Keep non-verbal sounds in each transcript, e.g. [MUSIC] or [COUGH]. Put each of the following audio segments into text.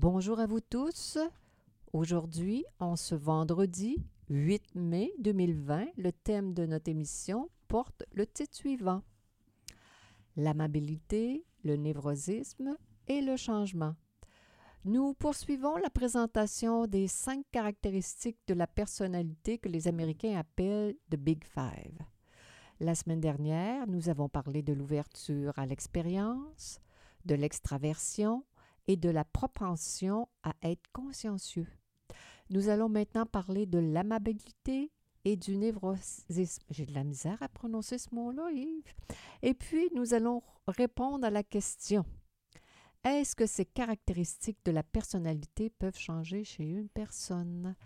Bonjour à vous tous. Aujourd'hui, en ce vendredi 8 mai 2020, le thème de notre émission porte le titre suivant L'amabilité, le névrosisme et le changement. Nous poursuivons la présentation des cinq caractéristiques de la personnalité que les Américains appellent The Big Five. La semaine dernière, nous avons parlé de l'ouverture à l'expérience, de l'extraversion et de la propension à être consciencieux. Nous allons maintenant parler de l'amabilité et du névrosisme. J'ai de la misère à prononcer ce mot-là, Yves. Et puis, nous allons répondre à la question est-ce que ces caractéristiques de la personnalité peuvent changer chez une personne?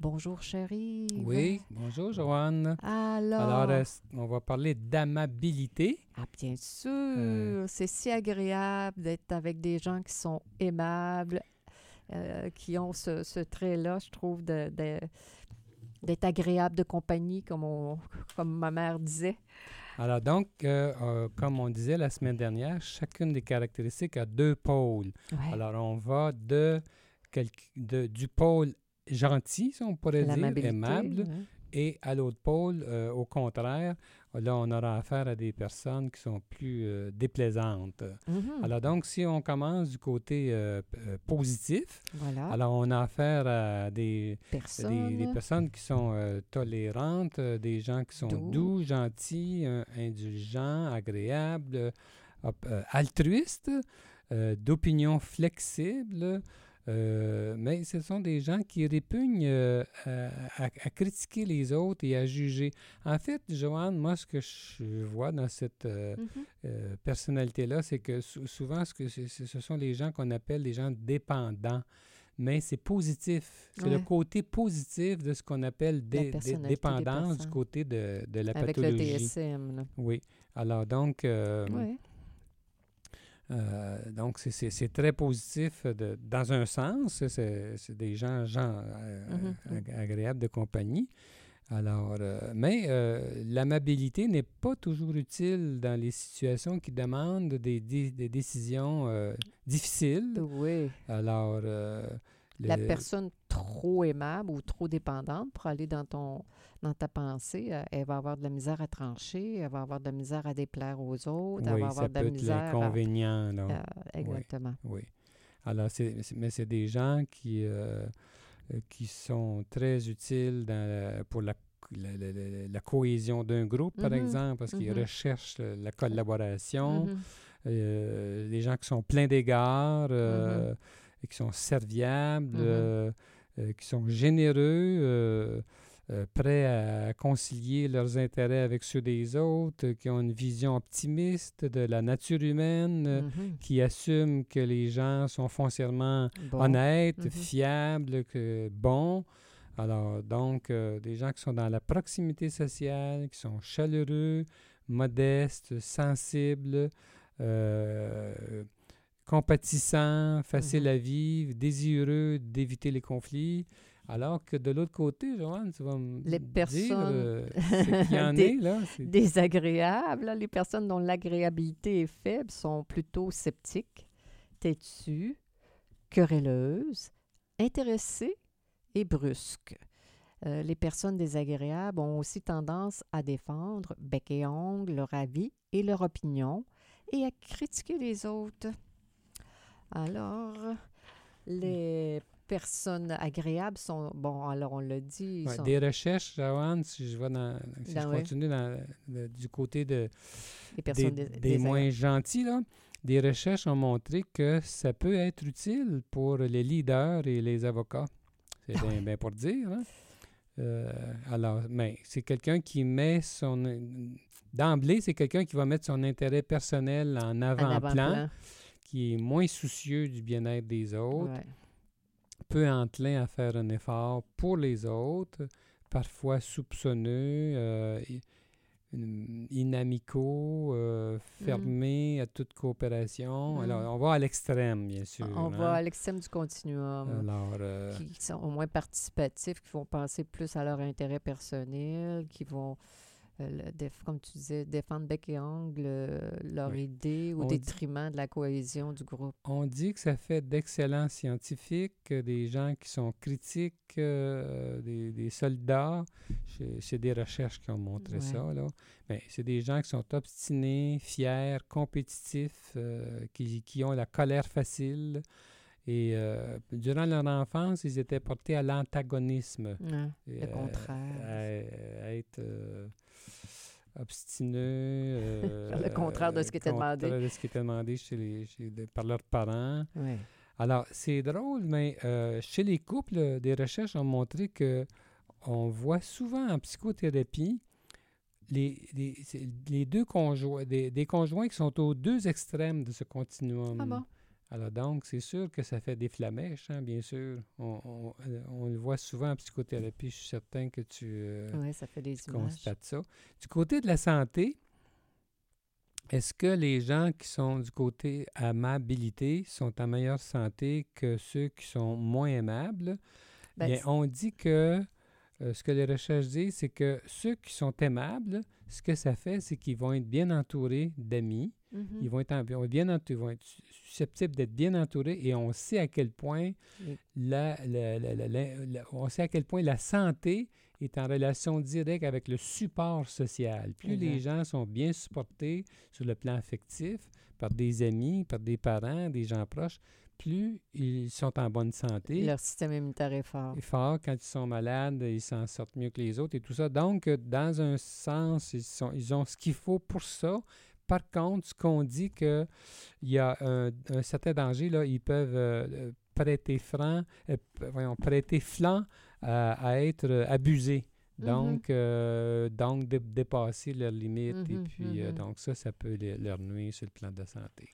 Bonjour, chérie. Oui, bonjour, Joanne. Alors, on va parler d'amabilité? Ah, bien sûr. Euh. C'est si agréable d'être avec des gens qui sont aimables, euh, qui ont ce, trait-là, je trouve, de, d'être agréable de compagnie, comme, comme ma mère disait. Alors donc, euh, euh, comme on disait la semaine dernière, chacune des caractéristiques a deux pôles. Alors on va de, de, du pôle gentil, si on pourrait dire, aimable, et à l'autre pôle, euh, au contraire, là, on aura affaire à des personnes qui sont plus euh, déplaisantes. Mm-hmm. Alors donc, si on commence du côté euh, positif, alors on a affaire à des personnes, des, personnes qui sont tolérantes, des gens qui sont doux, gentils, indulgents, agréables, altruistes, d'opinion flexible. Euh, mais ce sont des gens qui répugnent euh, à, critiquer les autres et à juger. En fait, Joanne, moi, ce que je vois dans cette euh, mm-hmm. personnalité-là, c'est que souvent, ce, que ce sont les gens qu'on appelle des gens dépendants mais c'est positif. C'est le côté positif de ce qu'on appelle des, dépendance du côté de, de la pathologie. Avec le DSM. Oui. Alors donc, oui. Euh, donc, c'est très positif de, dans un sens. C'est des gens, gens euh, mm-hmm. agréables de compagnie. Alors, euh, mais l'amabilité n'est pas toujours utile dans les situations qui demandent des, des décisions difficiles. Oui. Alors, la personne trop aimable ou trop dépendante pour aller dans ton dans ta pensée, euh, elle va avoir de la misère à trancher, elle va avoir de la misère à déplaire aux autres, elle va avoir de la misère. l'inconvénient, euh, exactement. Oui. Alors, mais c'est des gens qui, euh, qui sont très utiles dans pour la, la, cohésion d'un groupe, par mm-hmm. exemple, parce qu'ils mm-hmm. recherchent la collaboration. Mm-hmm. les gens qui sont pleins d'égards et qui sont serviables, mm-hmm. euh, euh, qui sont généreux, euh, prêts à concilier leurs intérêts avec ceux des autres, qui ont une vision optimiste de la nature humaine, mm-hmm. qui assument que les gens sont foncièrement honnêtes, mm-hmm. fiables, que, bons. Alors, donc, des gens qui sont dans la proximité sociale, qui sont chaleureux, modestes, sensibles, compatissant, facile à vivre, désireux d'éviter les conflits. Alors que de l'autre côté, Joanne, tu vas me les personnes euh, y [LAUGHS] en est, là, désagréables, les personnes dont l'agréabilité est faible sont plutôt sceptiques, têtues, querelleuses, intéressées et brusques. Euh, les personnes désagréables ont aussi tendance à défendre bec et ongle leur avis et leur opinion et à critiquer les autres. Alors, les personnes agréables sont, bon, alors on l'a dit. Des recherches, Joanne, si je, vais dans, si je continue du côté de, des, moins gentils, là, des recherches ont montré que ça peut être utile pour les leaders et les avocats. C'est bien, pour dire. Hein? Euh, alors, mais c'est quelqu'un qui met son... D'emblée, c'est quelqu'un qui va mettre son intérêt personnel en avant-plan. Qui est moins soucieux du bien-être des autres. peu enclins à faire un effort pour les autres, parfois soupçonneux, euh, inamicaux, euh, mm. fermés à toute coopération. Mm. Alors, on va à l'extrême, bien sûr. On hein. va à l'extrême du continuum. Alors, euh, qui sont au moins participatifs, qui vont penser plus à leur intérêt personnel, qui vont euh, comme tu disais, défendre bec et ongle euh, leur idée au détriment de la cohésion du groupe. On dit que ça fait d'excellents scientifiques, des gens qui sont critiques, euh, des, soldats. C'est des recherches qui ont montré ça. Là. Mais c'est des gens qui sont obstinés, fiers, compétitifs, qui, qui, ont la colère facile. Et durant leur enfance, ils étaient portés à l'antagonisme. le contraire. À, être obstineux. [LAUGHS] Euh, le contraire de ce qui était demandé. de ce qui était demandé chez les, par leurs parents. Alors, c'est drôle, mais euh, chez les couples, des recherches ont montré que on voit souvent en psychothérapie les, les, deux conjoints, des, des, conjoints qui sont aux deux extrêmes de ce continuum. Ah bon? Alors donc, c'est sûr que ça fait des flamèches, hein, bien sûr. On, le voit souvent en psychothérapie. Je suis certain que tu, euh, ça fait des constates ça. Du côté de la santé, est-ce que les gens qui sont du côté amabilité sont en meilleure santé que ceux qui sont moins aimables? Ben, bien, on dit que euh, ce que les recherches disent, c'est que ceux qui sont aimables, ce que ça fait, c'est qu'ils vont être bien entourés d'amis. Mm-hmm. Ils vont être, bien entourés, vont être susceptibles d'être bien entourés et on sait à quel point la, on sait à quel point la santé est en relation directe avec le support social. Plus les gens sont bien supportés sur le plan affectif par des amis, par des parents, des gens proches, plus ils sont en bonne santé. Leur système immunitaire est fort. Est fort. Quand ils sont malades, ils s'en sortent mieux que les autres et tout ça. Donc, dans un sens, ils, sont, ils ont ce qu'il faut pour ça. Par contre, ce qu'on dit qu'il y a un, certain danger, là, ils peuvent euh, prêter franc, euh, voyons, prêter flanc à, être abusés. Mm-hmm. Donc, euh, donc dépasser leurs limites. et mm-hmm, puis, mm-hmm. donc ça, ça peut leur nuire sur le plan de la santé.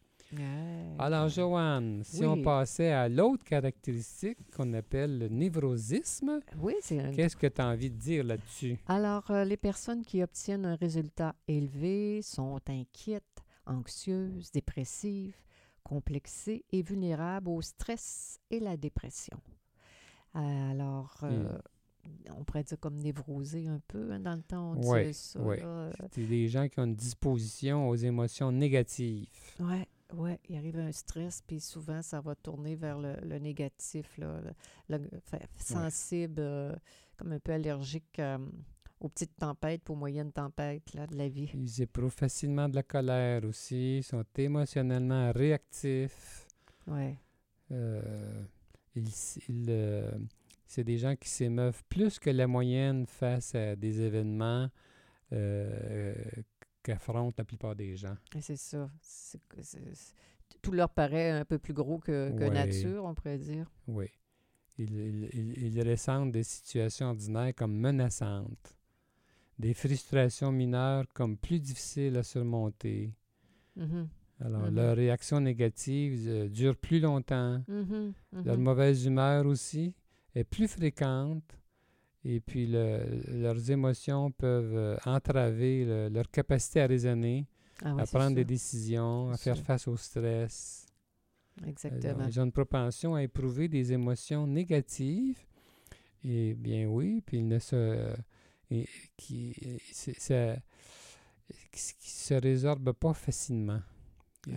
Alors, Joanne, si on passait à l'autre caractéristique qu'on appelle le névrosisme, oui, qu'est-ce que tu as envie de dire là-dessus? Alors, euh, les personnes qui obtiennent un résultat élevé sont inquiètes, anxieuses, dépressives, complexées et vulnérables au stress et la dépression. Alors, euh, on pourrait dire comme névrosé un peu. Hein, dans le temps, on disait ça. Oui. C'est des gens qui ont une disposition aux émotions négatives. Oui. Oui, il arrive un stress, puis souvent, ça va tourner vers le, négatif, là, le, sensible, euh, comme un peu allergique euh, aux petites tempêtes, aux moyennes tempêtes là, de la vie. Ils éprouvent facilement de la colère aussi, sont émotionnellement réactifs. Oui. Euh, c'est des gens qui s'émeuvent plus que la moyenne face à des événements qu'affrontent la plupart des gens. C'est ça. tout leur paraît un peu plus gros que, nature, on pourrait dire. Oui. Ils, ressentent des situations ordinaires comme menaçantes, des frustrations mineures comme plus difficiles à surmonter. Mm-hmm. Alors, mm-hmm. leur réaction négative euh, dure plus longtemps. Mm-hmm. Leur mauvaise humeur aussi est plus fréquente et puis leurs émotions peuvent euh, entraver leur capacité à raisonner, ah à prendre des décisions, à faire face au stress. Exactement. ils ont une propension à éprouver des émotions négatives. Et bien oui, puis ils ne se... qui, ça, qui se résorbent pas facilement.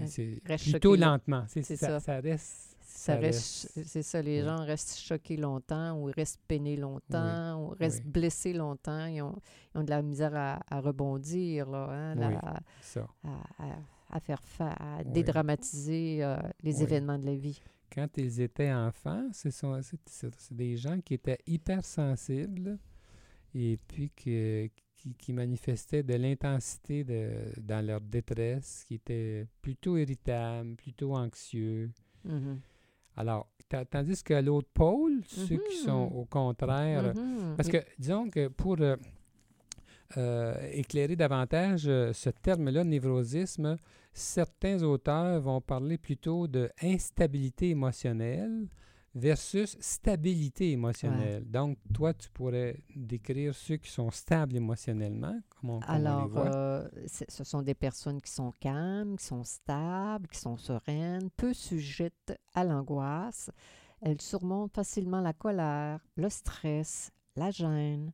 C'est plutôt lentement. C'est ça. ça reste ça, reste, c'est ça, les gens restent choqués longtemps ou restent peinés longtemps ou restent blessés longtemps. Ils ont, ils ont, de la misère à, rebondir, là, hein, à, faire à dédramatiser euh, les événements de la vie. Quand ils étaient enfants, ce sont c'est, des gens qui étaient hypersensibles et puis qui, qui, manifestaient de l'intensité de, dans leur détresse, qui étaient plutôt irritables, plutôt anxieux. Mm-hmm. Alors, tandis qu'à l'autre pôle, ceux qui sont mm-hmm. au contraire, mm-hmm. parce que disons que pour euh, euh, éclairer davantage euh, ce terme-là, névrosisme, certains auteurs vont parler plutôt de instabilité émotionnelle, versus stabilité émotionnelle. Donc, toi, tu pourrais décrire ceux qui sont stables émotionnellement. Comment, comment Alors, on les voit? euh, ce sont des personnes qui sont calmes, qui sont stables, qui sont sereines, peu sujettes à l'angoisse. Elles surmontent facilement la colère, le stress, la gêne.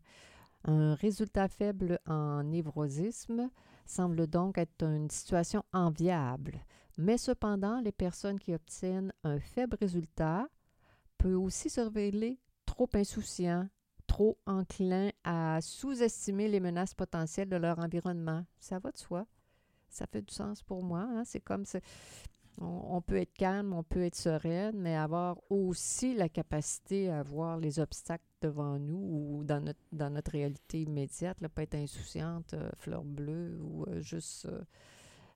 Un résultat faible en névrosisme semble donc être une situation enviable. Mais cependant, les personnes qui obtiennent un faible résultat peuvent aussi se révéler trop insouciants, trop enclins à sous-estimer les menaces potentielles de leur environnement. Ça va de soi. Ça fait du sens pour moi. hein. C'est comme c'est- on, peut être calme, on peut être sereine, mais avoir aussi la capacité à voir les obstacles devant nous ou dans notre, dans notre réalité immédiate, là, pas être insouciante, euh, fleur bleue ou euh, juste,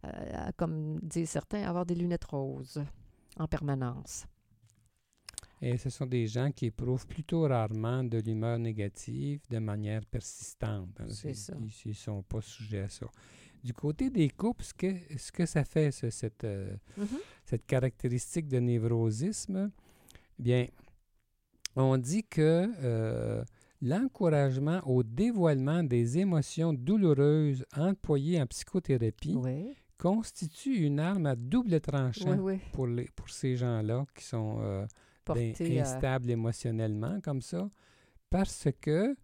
euh, comme disent certains, avoir des lunettes roses en permanence. Et ce sont des gens qui éprouvent plutôt rarement de l'humeur négative de manière persistante. hein. C'est ça. Ils ne sont pas sujets à ça. Du côté des couples, ce que, ce que ça fait, ce- cette, euh, cette caractéristique de névrosisme, eh bien, on dit que euh, l'encouragement au dévoilement des émotions douloureuses employées en psychothérapie Oui, constitue une arme à double tranchant oui, oui. pour, les, pour ces gens-là qui sont euh, ben, Porter à- instables émotionnellement comme ça, parce que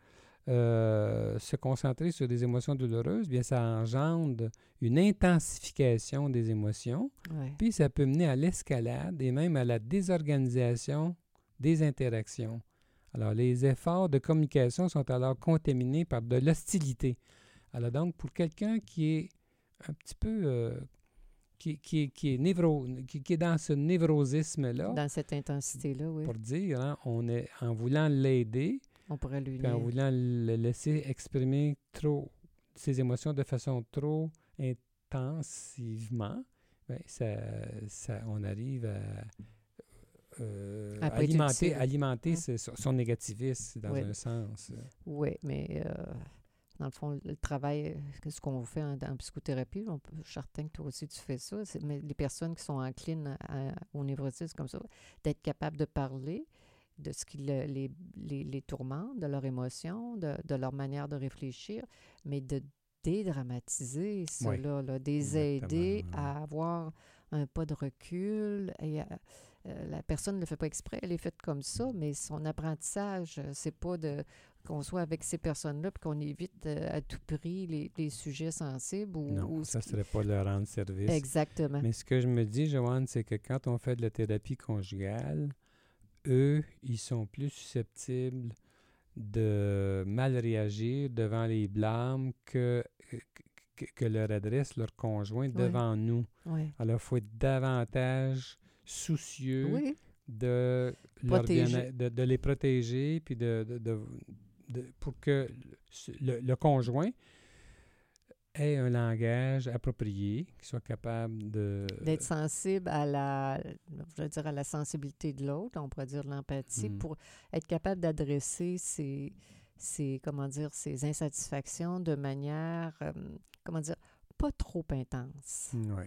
euh, se concentrer sur des émotions douloureuses, bien, ça engendre une intensification des émotions, ouais. puis ça peut mener à l'escalade et même à la désorganisation des interactions. Alors, les efforts de communication sont alors contaminés par de l'hostilité. Alors, donc, pour quelqu'un qui est un petit peu... euh, qui, qui est, qui, est névro, qui, qui est dans ce névrosisme-là, Dans cette intensité-là, oui. pour dire, hein, on est en voulant l'aider, On pourrait lui puis en voulant le laisser exprimer trop ses émotions de façon trop intensivement, ben, ça, ça, on arrive à euh, alimenter, alimenter ce- son, son négativisme dans Oui. un sens. Oui, mais euh, dans le fond, le travail, euh, ce qu'on fait en, en psychothérapie, on peut, je suis certain que toi aussi tu fais ça, mais les personnes qui sont enclines à- au névrosisme comme ça, d'être capable de parler de ce qui le- les, les, les tourmente, de leurs émotions, de, de leur manière de réfléchir, mais de dédramatiser cela, là, des aider Exactement, à avoir un pas de recul. Et à- euh, la personne ne le fait pas exprès, elle est faite comme ça, mais son apprentissage, euh, c'est pas de qu'on soit avec ces personnes-là puis qu'on évite euh, à tout prix les, les sujets sensibles ou, Non, ou ça ne serait pas leur rendre service. Exactement. Mais ce que je me dis, Joanne, c'est que quand on fait de la thérapie conjugale, eux, ils sont plus susceptibles de mal réagir devant les blâmes que, que, que leur adresse leur conjoint devant nous. Oui. Alors, il faut être davantage soucieux Oui, de, leur de, de les protéger, puis de, de- de- pour que le, le conjoint ait un langage approprié, qu'il soit capable de... d'être sensible à la, je veux dire, à la sensibilité de l'autre, on pourrait dire l'empathie, Mm. pour être capable d'adresser ces, ces, comment dire, ces insatisfactions de manière, euh, comment dire, pas trop intense. Oui.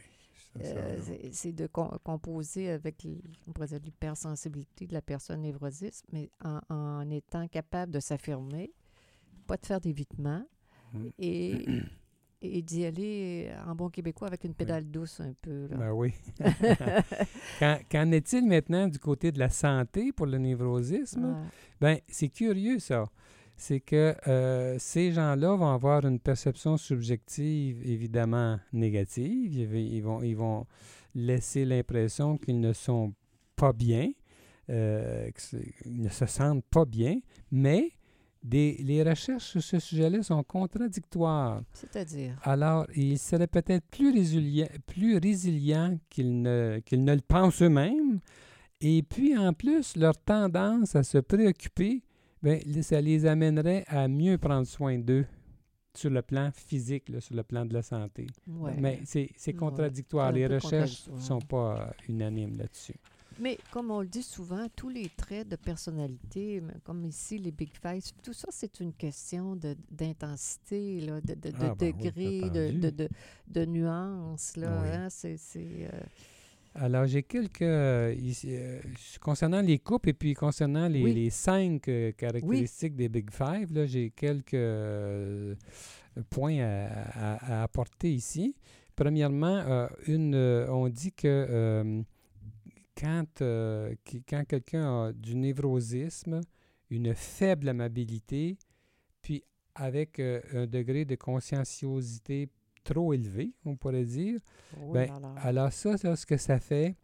Euh, c'est- de com- composer avec, l'hypersensibilité de la personne névrosiste, mais en, en étant capable de s'affirmer, pas de faire d'évitement Mm. et, et d'y aller en bon québécois avec une pédale douce un peu. là. Ben oui. [LAUGHS] Qu'en est-il maintenant du côté de la santé pour le névrosisme? Ouais. Ben, c'est curieux, ça. C'est que euh, ces gens-là vont avoir une perception subjective évidemment négative. Ils, vont, ils vont laisser l'impression qu'ils ne sont pas bien, euh, que c'est- ils ne se sentent pas bien, mais des, les recherches sur ce sujet-là sont contradictoires. C'est-à-dire, Alors, ils seraient peut-être plus résilients, plus résilients qu'ils ne, qu'ils ne le pensent eux-mêmes. Et puis, en plus, leur tendance à se préoccuper, li- ça les amènerait à mieux prendre soin d'eux sur le plan physique, là, sur le plan de la santé. ouais. Mais c'est Ouais. contradictoire. Les recherches ne sont pas euh, unanimes là-dessus. Mais comme on le dit souvent, tous les traits de personnalité, comme ici les Big Five, tout ça, c'est une question de- d'intensité, de, de, de Ah, ben oui, degré, de, entendu. de, de, de nuances. Là, Oui. hein, c'est, c'est, euh, Alors, j'ai quelques. euh, ici, euh, concernant les coupes et puis concernant les, Oui. les cinq euh, caractéristiques des Big Five, là, j'ai quelques points à, à- à apporter ici. Premièrement, une, on dit que quand, qui- quand quelqu'un a du névrosisme, une faible amabilité, puis avec un degré de conscienciosité trop élevé, on pourrait dire, Oh ben, là là. alors ça, là, ce que ça fait,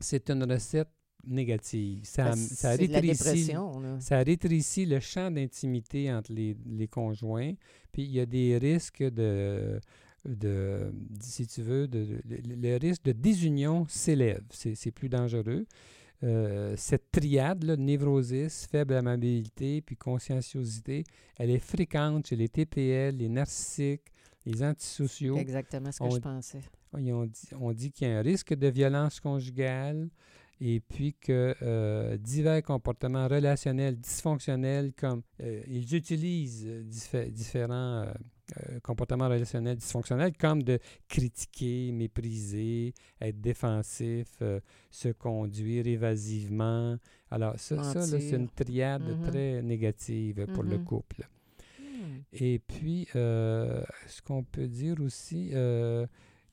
c'est une recette négative. Ça, Ben, ça rétrécit, ça rétrécit le champ d'intimité entre les, les conjoints. Puis il y a des risques de, de si tu veux, de, de- le, le risque de désunion s'élève. C'est c'est plus dangereux. Euh, cette triade, là, névrosis, faible amabilité, puis conscienciosité, elle est fréquente chez les TPL, les narcissiques, les antisociaux. Exactement ce que on- je pensais. Ils ont dit- on dit qu'il y a un risque de violence conjugale et puis que euh, divers comportements relationnels dysfonctionnels comme euh, ils utilisent diffé- différents euh, comportements relationnels dysfonctionnels comme de critiquer, mépriser, être défensif, se conduire évasivement. Alors ça, c'est une triade Mhm. très négative pour le Mhm. couple. Et puis, euh, ce qu'on peut dire aussi, euh,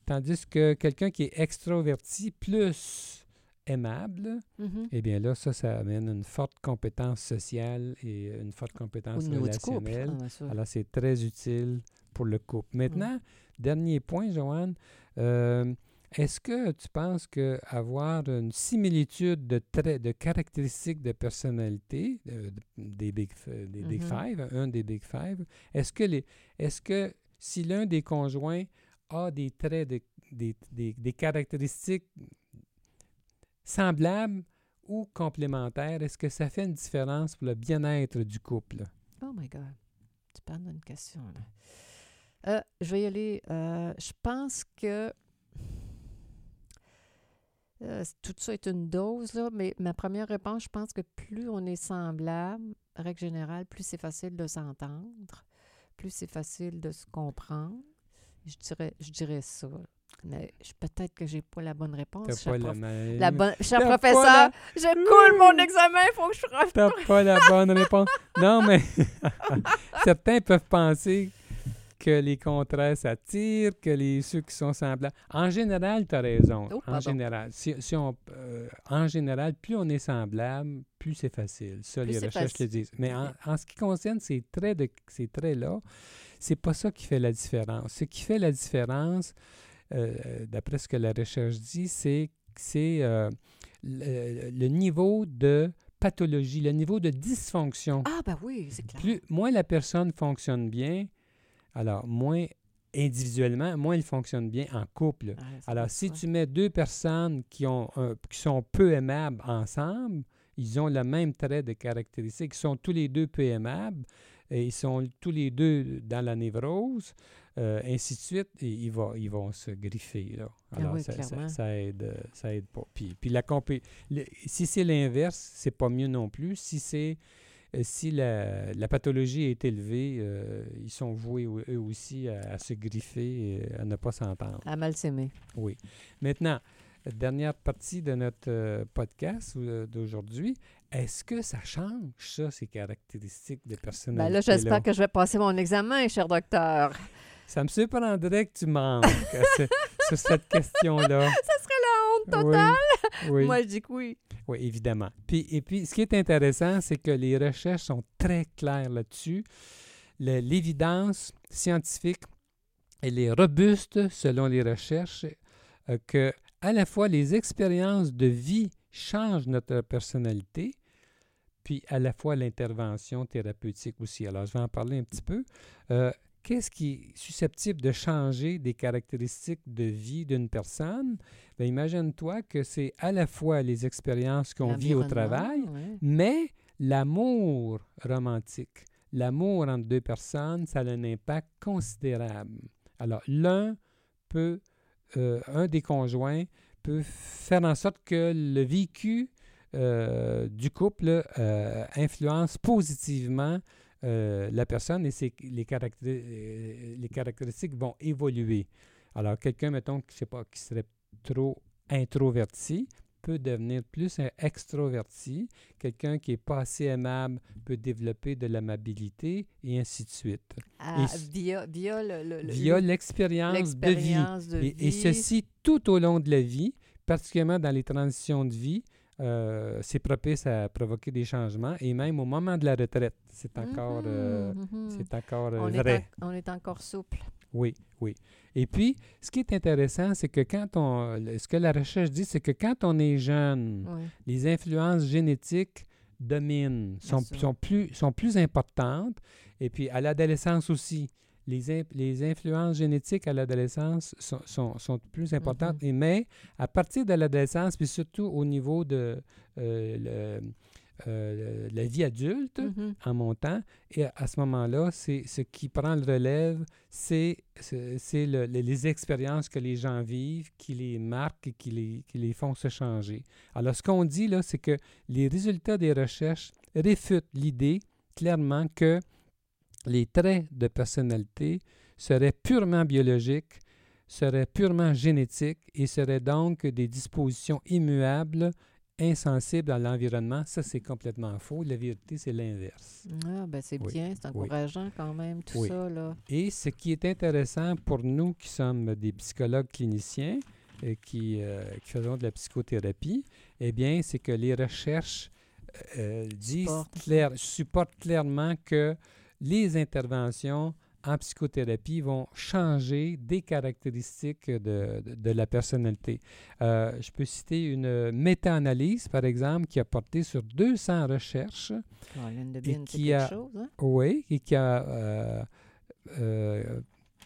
tandis que quelqu'un qui est extroverti plus aimable, Mhm. eh bien là, ça, ça amène une forte compétence sociale et une forte compétence couple. relationnelle. ah, ça. Alors, c'est très utile pour le couple. Maintenant, dernier point, Joanne. euh, est-ce que tu penses que avoir une similitude de traits, de caractéristiques de personnalité euh, des Big, F- des big Mhm. Five, un des Big Five, est-ce que, les, est-ce que si l'un des conjoints a des traits, de- des, des- des caractéristiques semblables ou complémentaires, est-ce que ça fait une différence pour le bien-être du couple? Oh my God. Tu parles d'une question, là. Euh, je vais y aller. Euh, je pense que euh, tout ça est une dose, là, mais ma première réponse, je pense que plus on est semblable, règle générale, plus c'est facile de s'entendre, plus c'est facile de se comprendre. Je dirais, je dirais ça. Mais peut-être que j'ai pas la bonne réponse. T'as la même... la bonne, cher professeur, la- je coule mon examen, il faut que je fasse. T'as pas la bonne réponse. Non, mais [LAUGHS] certains peuvent penser que les contraires s'attirent, que les ceux qui sont semblables. En général, tu as raison. Oh, en général. Si, si on, euh, en général, plus on est semblable, plus c'est facile. Ça, Plus les recherches le disent. Mais en, en ce qui concerne ces traits de ces traits-là, c'est pas ça qui fait la différence. Ce qui fait la différence, euh, d'après ce que la recherche dit, c'est c'est euh, le, le niveau de pathologie, le niveau de dysfonction. Ah, ben oui, c'est clair. Plus, moins la personne fonctionne bien, alors moins individuellement, moins elle fonctionne bien en couple. Ah, Alors, si tu mets deux personnes qui, ont un- qui sont peu aimables ensemble, ils ont le même trait de caractéristique, ils sont tous les deux peu aimables, et ils sont tous les deux dans la névrose, euh, ainsi de suite, et ils, vont, ils vont se griffer. Là. Ah Alors, oui, ça, ça- clairement. ça aide, ça aide pas. Puis, puis la compé- le- si c'est l'inverse, c'est pas mieux non plus. Si c'est si la, la pathologie est élevée, euh, ils sont voués eux aussi à, à se griffer et à ne pas s'entendre. À mal s'aimer. Oui. Maintenant, dernière partie de notre euh, podcast euh, d'aujourd'hui, est-ce que ça change, ça, ces caractéristiques de personnalité? Ben là, j'espère que je vais passer mon examen, cher docteur. Ça me surprendrait que tu manques sur cette question-là. [LAUGHS] Ça serait totale. Oui, [LAUGHS] oui, Moi, je dis que oui. oui, évidemment. Puis, et puis, ce qui est intéressant, c'est que les recherches sont très claires là-dessus. L'évidence scientifique, elle est robuste selon les recherches, euh, que à la fois les expériences de vie changent notre personnalité, puis à la fois l'intervention thérapeutique aussi. Alors, je vais en parler un petit peu. Euh, Qu'est-ce qui est susceptible de changer des caractéristiques de vie d'une personne? Bien, imagine-toi que c'est à la fois les expériences qu'on vit au travail, mais l'amour romantique, l'amour entre deux personnes, ça a un impact considérable. Alors, l'un peut, euh, un des conjoints peut faire en sorte que le vécu euh, du couple euh, influence positivement euh, la personne et ses, les, caractéri- euh, les caractéristiques vont évoluer. Alors, quelqu'un, mettons, qui, je sais pas, qui serait trop introverti peut devenir plus un extroverti. Quelqu'un qui est pas assez aimable peut développer de l'amabilité et ainsi de suite. Ah, via via l'expérience de vie. et, ceci tout au long de la vie, particulièrement dans les transitions de vie. Euh, c'est propice à provoquer des changements et même au moment de la retraite, c'est encore, euh, mhm, mhm. c'est encore on vrai. Est on est encore souple. Oui, oui. Et puis, ce qui est intéressant, c'est que quand on. Ce que la recherche dit, c'est que quand on est jeune, les influences génétiques dominent, sont, sont, plus, sont plus importantes. Et puis, à l'adolescence aussi, les, les influences génétiques à l'adolescence sont, sont, sont, plus importantes. Mm-hmm. et, mais à partir de l'adolescence, puis surtout au niveau de euh, le, euh, la vie adulte mm-hmm. en montant. Et à, ce moment-là, c'est ce qui prend le relève, c'est le, les expériences que les gens vivent qui les marquent et qui les, qui les font se changer. Alors, ce qu'on dit là, c'est que les résultats des recherches réfutent l'idée clairement que les traits de personnalité seraient purement biologiques, seraient purement génétiques et seraient donc des dispositions immuables insensible à l'environnement, ça c'est complètement faux. La vérité, c'est l'inverse. Ah, ben c'est bien, c'est encourageant quand même, tout ça. Là. Et ce qui est intéressant pour nous qui sommes des psychologues cliniciens, et euh, qui, euh, qui, faisons de la psychothérapie, eh bien, c'est que les recherches euh, disent clair, supportent clairement que les interventions en psychothérapie vont changer des caractéristiques de, de, la personnalité. Euh, je peux citer une méta-analyse, par exemple, qui a porté sur 200 recherches. et qui a, chose, hein? Oui, et qui a euh, euh,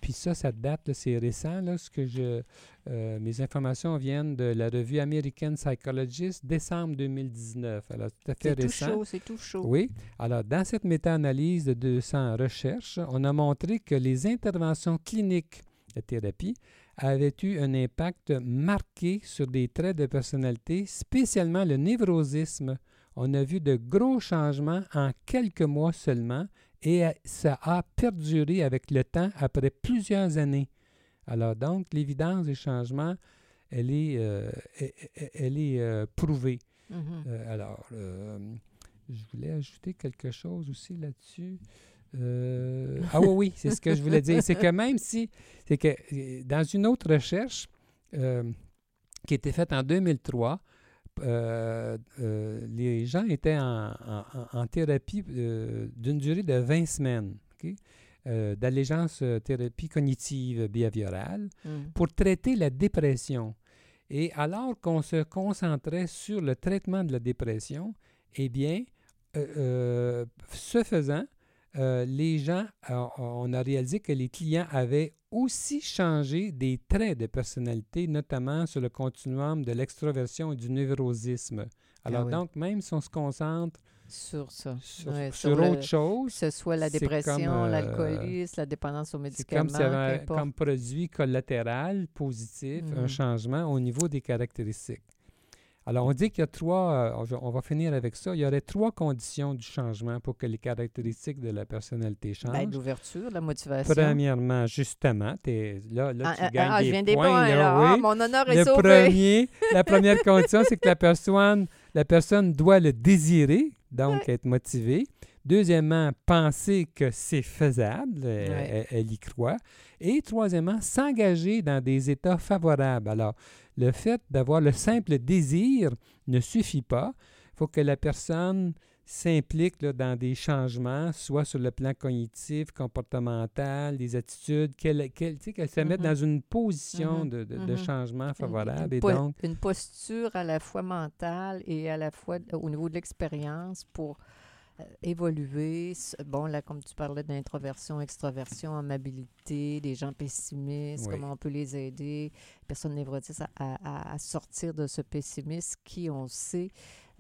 puis ça, ça date, c'est récent. Là, ce que je, euh, mes informations viennent de la revue American Psychologist, décembre 2019. Alors, tout à fait récent. C'est tout chaud, c'est tout chaud. Oui. Alors, dans cette méta-analyse de 200 recherches, on a montré que les interventions cliniques de thérapie avaient eu un impact marqué sur des traits de personnalité, spécialement le névrosisme. On a vu de gros changements en quelques mois seulement et ça a perduré avec le temps après plusieurs années. Alors donc, l'évidence des changements, elle est, euh, elle, est euh, prouvée. Mm-hmm. Euh, alors, je voulais ajouter quelque chose aussi là-dessus. ah oui, oui, c'est ce que je voulais dire. C'est que même si, c'est que dans une autre recherche qui a été faite en 2003, euh, euh, les gens étaient en, thérapie euh, d'une durée de 20 semaines d'allégeance thérapie cognitive behaviorale mmh. pour traiter la dépression. Et alors qu'on se concentrait sur le traitement de la dépression, eh bien, ce faisant, euh, les gens, euh, on a réalisé que les clients avaient aussi changé des traits de personnalité, notamment sur le continuum de l'extroversion et du névrosisme. Alors ah donc, même si on se concentre sur ça, sur, autre chose, que ce soit la dépression, euh, l'alcoolisme, la dépendance aux médicaments, comme, comme produit collatéral positif un mm. changement au niveau des caractéristiques. Alors, on dit qu'il y a trois, euh, on va finir avec ça, il y aurait trois conditions du changement pour que les caractéristiques de la personnalité ben, changent. Ben, l'ouverture, la motivation. Premièrement, justement, es, là, là, tu ah, ah, gagnes ah, des, je viens des points. là, oui. mon honneur est le sauvé. Premier, la première [LAUGHS] condition, c'est que la personne, la personne doit le désirer, donc être motivée. Deuxièmement, penser que c'est faisable, elle, y croit. Et troisièmement, s'engager dans des états favorables. Alors, le fait d'avoir le simple désir ne suffit pas. Il faut que la personne s'implique dans des changements, soit sur le plan cognitif, comportemental, des attitudes, qu'elle se mette mm-hmm. dans une position mm-hmm. de, de, mm-hmm. changement favorable. Une, et donc, une posture à la fois mentale et à la fois au niveau de l'expérience pour euh, évoluer. Bon, là, comme tu parlais d'introversion, extroversion, amabilité, des gens pessimistes, comment on peut les aider, personnes névrotiques, à, à, sortir de ce pessimisme qui, on sait,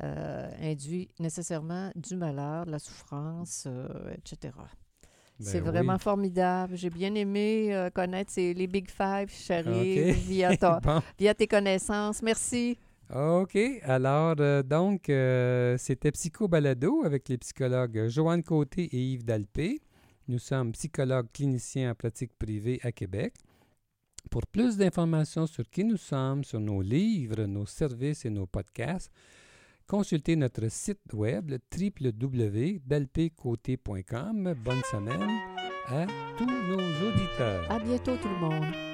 euh, induit nécessairement du malheur, de la souffrance, euh, etc. Ben c'est vraiment formidable. J'ai bien aimé connaître les Big Five, chérie, [LAUGHS] via, [LAUGHS] via tes connaissances. Merci. OK. Alors, euh, donc, euh, c'était Psycho Balado avec les psychologues Joanne Côté et Yves Dalpé. Nous sommes psychologues cliniciens en pratique privée à Québec. Pour plus d'informations sur qui nous sommes, sur nos livres, nos services et nos podcasts, consultez notre site web www.belpcôté.com. Bonne semaine à tous nos auditeurs. À bientôt tout le monde.